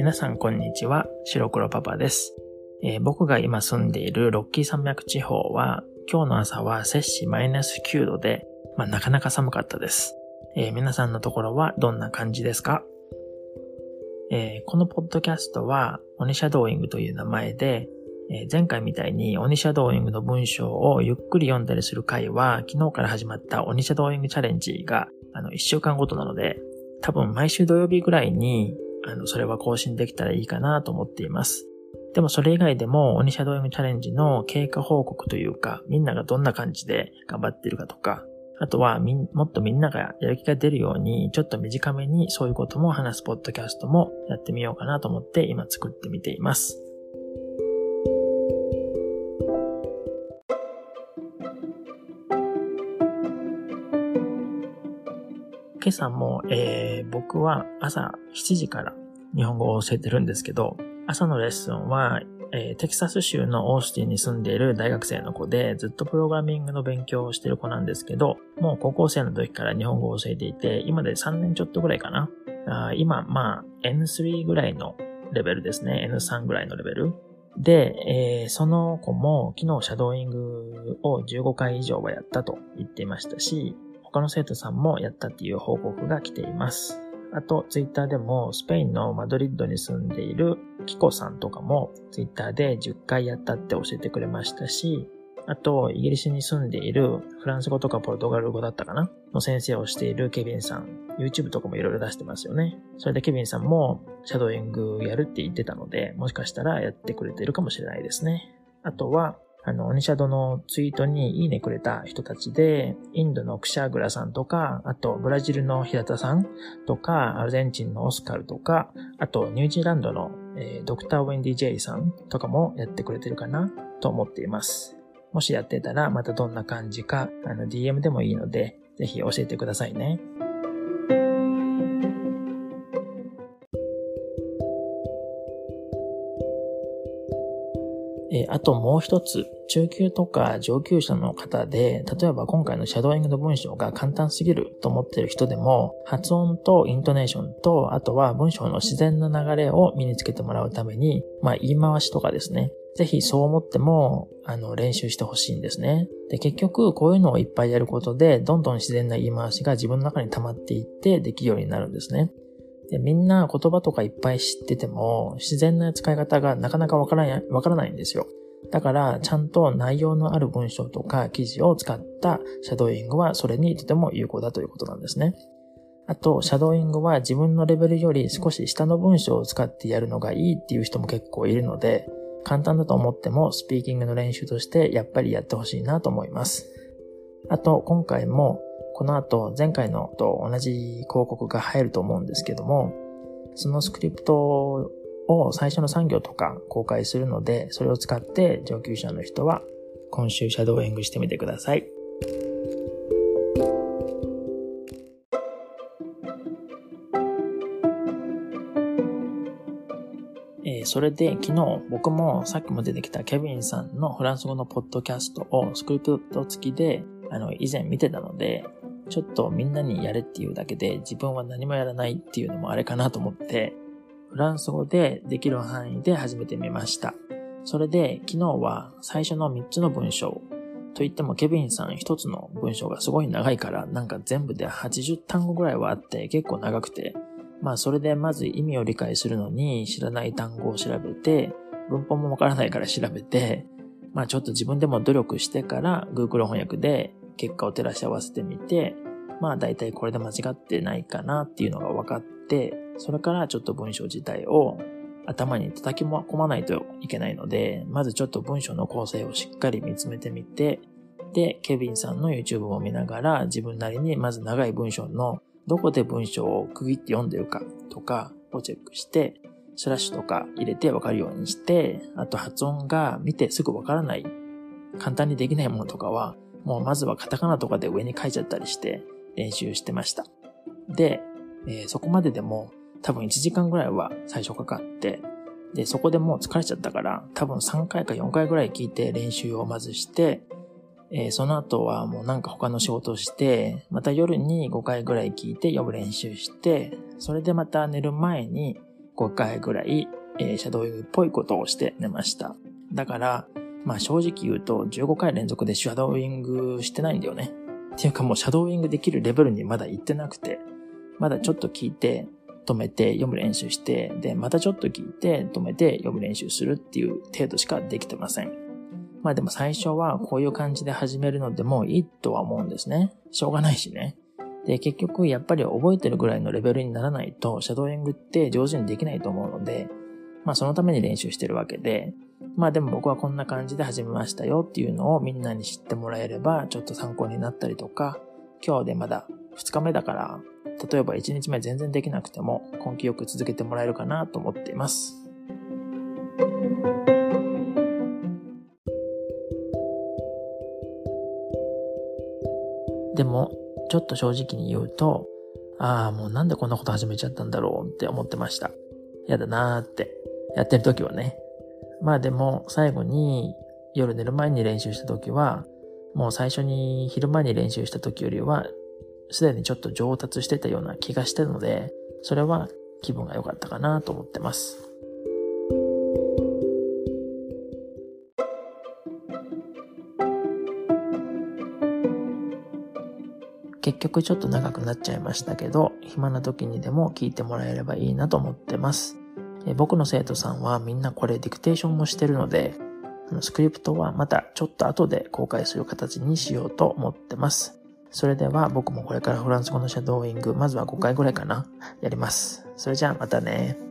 皆さんこんにちは、白黒パパです、えー、僕が今住んでいるロッキー山脈地方は、今日の朝は摂氏マイナス9度で、まあ、なかなか寒かったです。えー、皆さんのところはどんな感じですか？えー、このポッドキャストは、オニシャドーイングという名前で、え前回みたいにオニシャドーイングの文章をゆっくり読んだりする回は、昨日から始まったオニシャドーイングチャレンジが、あの、1週間ごとなので、多分毎週土曜日ぐらいにあの、それは更新できたらいいかなと思っています。でもそれ以外でも、オニシャドウイングチャレンジの経過報告というか、みんながどんな感じで頑張ってるかとか、あとはもっとみんながやる気が出るように、ちょっと短めにそういうことも話すポッドキャストもやってみようかなと思って今作ってみています。今朝も、えー、僕は朝7時から日本語を教えてるんですけど、朝のレッスンは、えー、テキサス州のオースティンに住んでいる大学生の子で、ずっとプログラミングの勉強をしてる子なんですけど、もう高校生の時から日本語を教えていて、今で3年ちょっとぐらいかな。あ今、まあ、N3 ぐらいのレベルですね。N3 ぐらいのレベル。で、えー、その子も昨日シャドーイングを15回以上はやったと言っていましたし、他の生徒さんもやったっていう報告が来ています。あと、ツイッターでもスペインのマドリッドに住んでいるキコさんとかもツイッターで10回やったって教えてくれましたし、あと、イギリスに住んでいるフランス語とかポルトガル語だったかな？の先生をしているケビンさん。YouTube とかもいろいろ出してますよね。それでケビンさんもシャドーイングやるって言ってたので、もしかしたらやってくれてるかもしれないですね。あとは、あの、オニシャドのツイートにいいねくれた人たちで、インドのクシャグラさんとか、あとブラジルの平田さんとか、アルゼンチンのオスカルとか、あとニュージーランドの、えー、ドクター・ウェンディ・ジェイさんとかもやってくれてるかなと思っています。もしやってたらまたどんな感じか、あの DM でもいいので、ぜひ教えてくださいね。えあともう一つ、中級とか上級者の方で、例えば今回のシャドーイングの文章が簡単すぎると思ってる人でも、発音とイントネーションと、あとは文章の自然な流れを身につけてもらうために、まあ言い回しとかですね。ぜひそう思っても、あの、練習してほしいんですね。で、結局、こういうのをいっぱいやることで、どんどん自然な言い回しが自分の中に溜まっていってできるようになるんですね。で、みんな言葉とかいっぱい知ってても、自然な使い方がなかなかわからない、わからないんですよ。だから、ちゃんと内容のある文章とか記事を使ったシャドーイングはそれにとても有効だということなんですね。あと、シャドーイングは自分のレベルより少し下の文章を使ってやるのがいいっていう人も結構いるので、簡単だと思ってもスピーキングの練習としてやっぱりやってほしいなと思います。あと、今回もこの後、前回のと同じ広告が入ると思うんですけども、そのスクリプトを最初の3行とか公開するので、それを使って上級者の人は今週シャドーイングしてみてください。えそれで昨日僕もさっきも出てきたケビンさんのフランス語のポッドキャストをスクリプト付きであの以前見てたのでちょっとみんなにやれっていうだけで自分は何もやらないっていうのもあれかなと思って、フランス語でできる範囲で始めてみました。それで昨日は最初の3つの文章といってもケビンさん1つの文章がすごい長いからなんか全部で80単語ぐらいはあって結構長くてまあそれでまず意味を理解するのに知らない単語を調べて文法もわからないから調べてまあちょっと自分でも努力してから Google 翻訳で結果を照らし合わせてみて、まあ大体これで間違ってないかなっていうのが分かって、それからちょっと文章自体を頭に叩き込まないといけないので、まずちょっと文章の構成をしっかり見つめてみて、で、ケビンさんの YouTube を見ながら自分なりにまず長い文章のどこで文章を区切って読んでるかとかをチェックして、スラッシュとか入れてわかるようにして、あと発音が見てすぐわからない、簡単にできないものとかはもうまずはカタカナとかで上に書いちゃったりして練習してました。で、えー、そこまででも多分1時間ぐらいは最初かかって、で、そこでもう疲れちゃったから、多分3回か4回ぐらい聞いて練習をまずして、えー、その後はもうなんか他の仕事をして、また夜に5回ぐらい聞いて読む練習して、それでまた寝る前に5回ぐらい、えー、シャドーイングっぽいことをして寝ました。だから、まあ正直言うと15回連続でシャドーイングしてないんだよね。っていうかもうシャドーイングできるレベルにまだ行ってなくて、まだちょっと聞いて、止めて読む練習して、で、またちょっと聞いて、止めて読む練習するっていう程度しかできてません。まあでも最初はこういう感じで始めるのでもいいとは思うんですね。しょうがないしね。で、結局やっぱり覚えてるぐらいのレベルにならないと、シャドーイングって上手にできないと思うので、まあそのために練習してるわけで、まあでも僕はこんな感じで始めましたよっていうのをみんなに知ってもらえればちょっと参考になったりとか、今日でまだ2日目だから、例えば1日目全然できなくても根気よく続けてもらえるかなと思っています。でも、ちょっと正直に言うと、ああ、もうなんでこんなこと始めちゃったんだろうって思ってました。やだなーって。やってる時はね。まあでも、最後に夜寝る前に練習した時は、もう最初に昼間に練習した時よりは、すでにちょっと上達してたような気がしてるので、それは気分が良かったかなと思ってます。結局ちょっと長くなっちゃいましたけど、暇な時にでも聞いてもらえればいいなと思ってます。え僕の生徒さんはみんなこれディクテーションもしてるので、スクリプトはまたちょっと後で公開する形にしようと思ってます。それでは僕もこれからフランス語のシャドーイング、まずは5回ぐらいかな、やります。それじゃあまたね。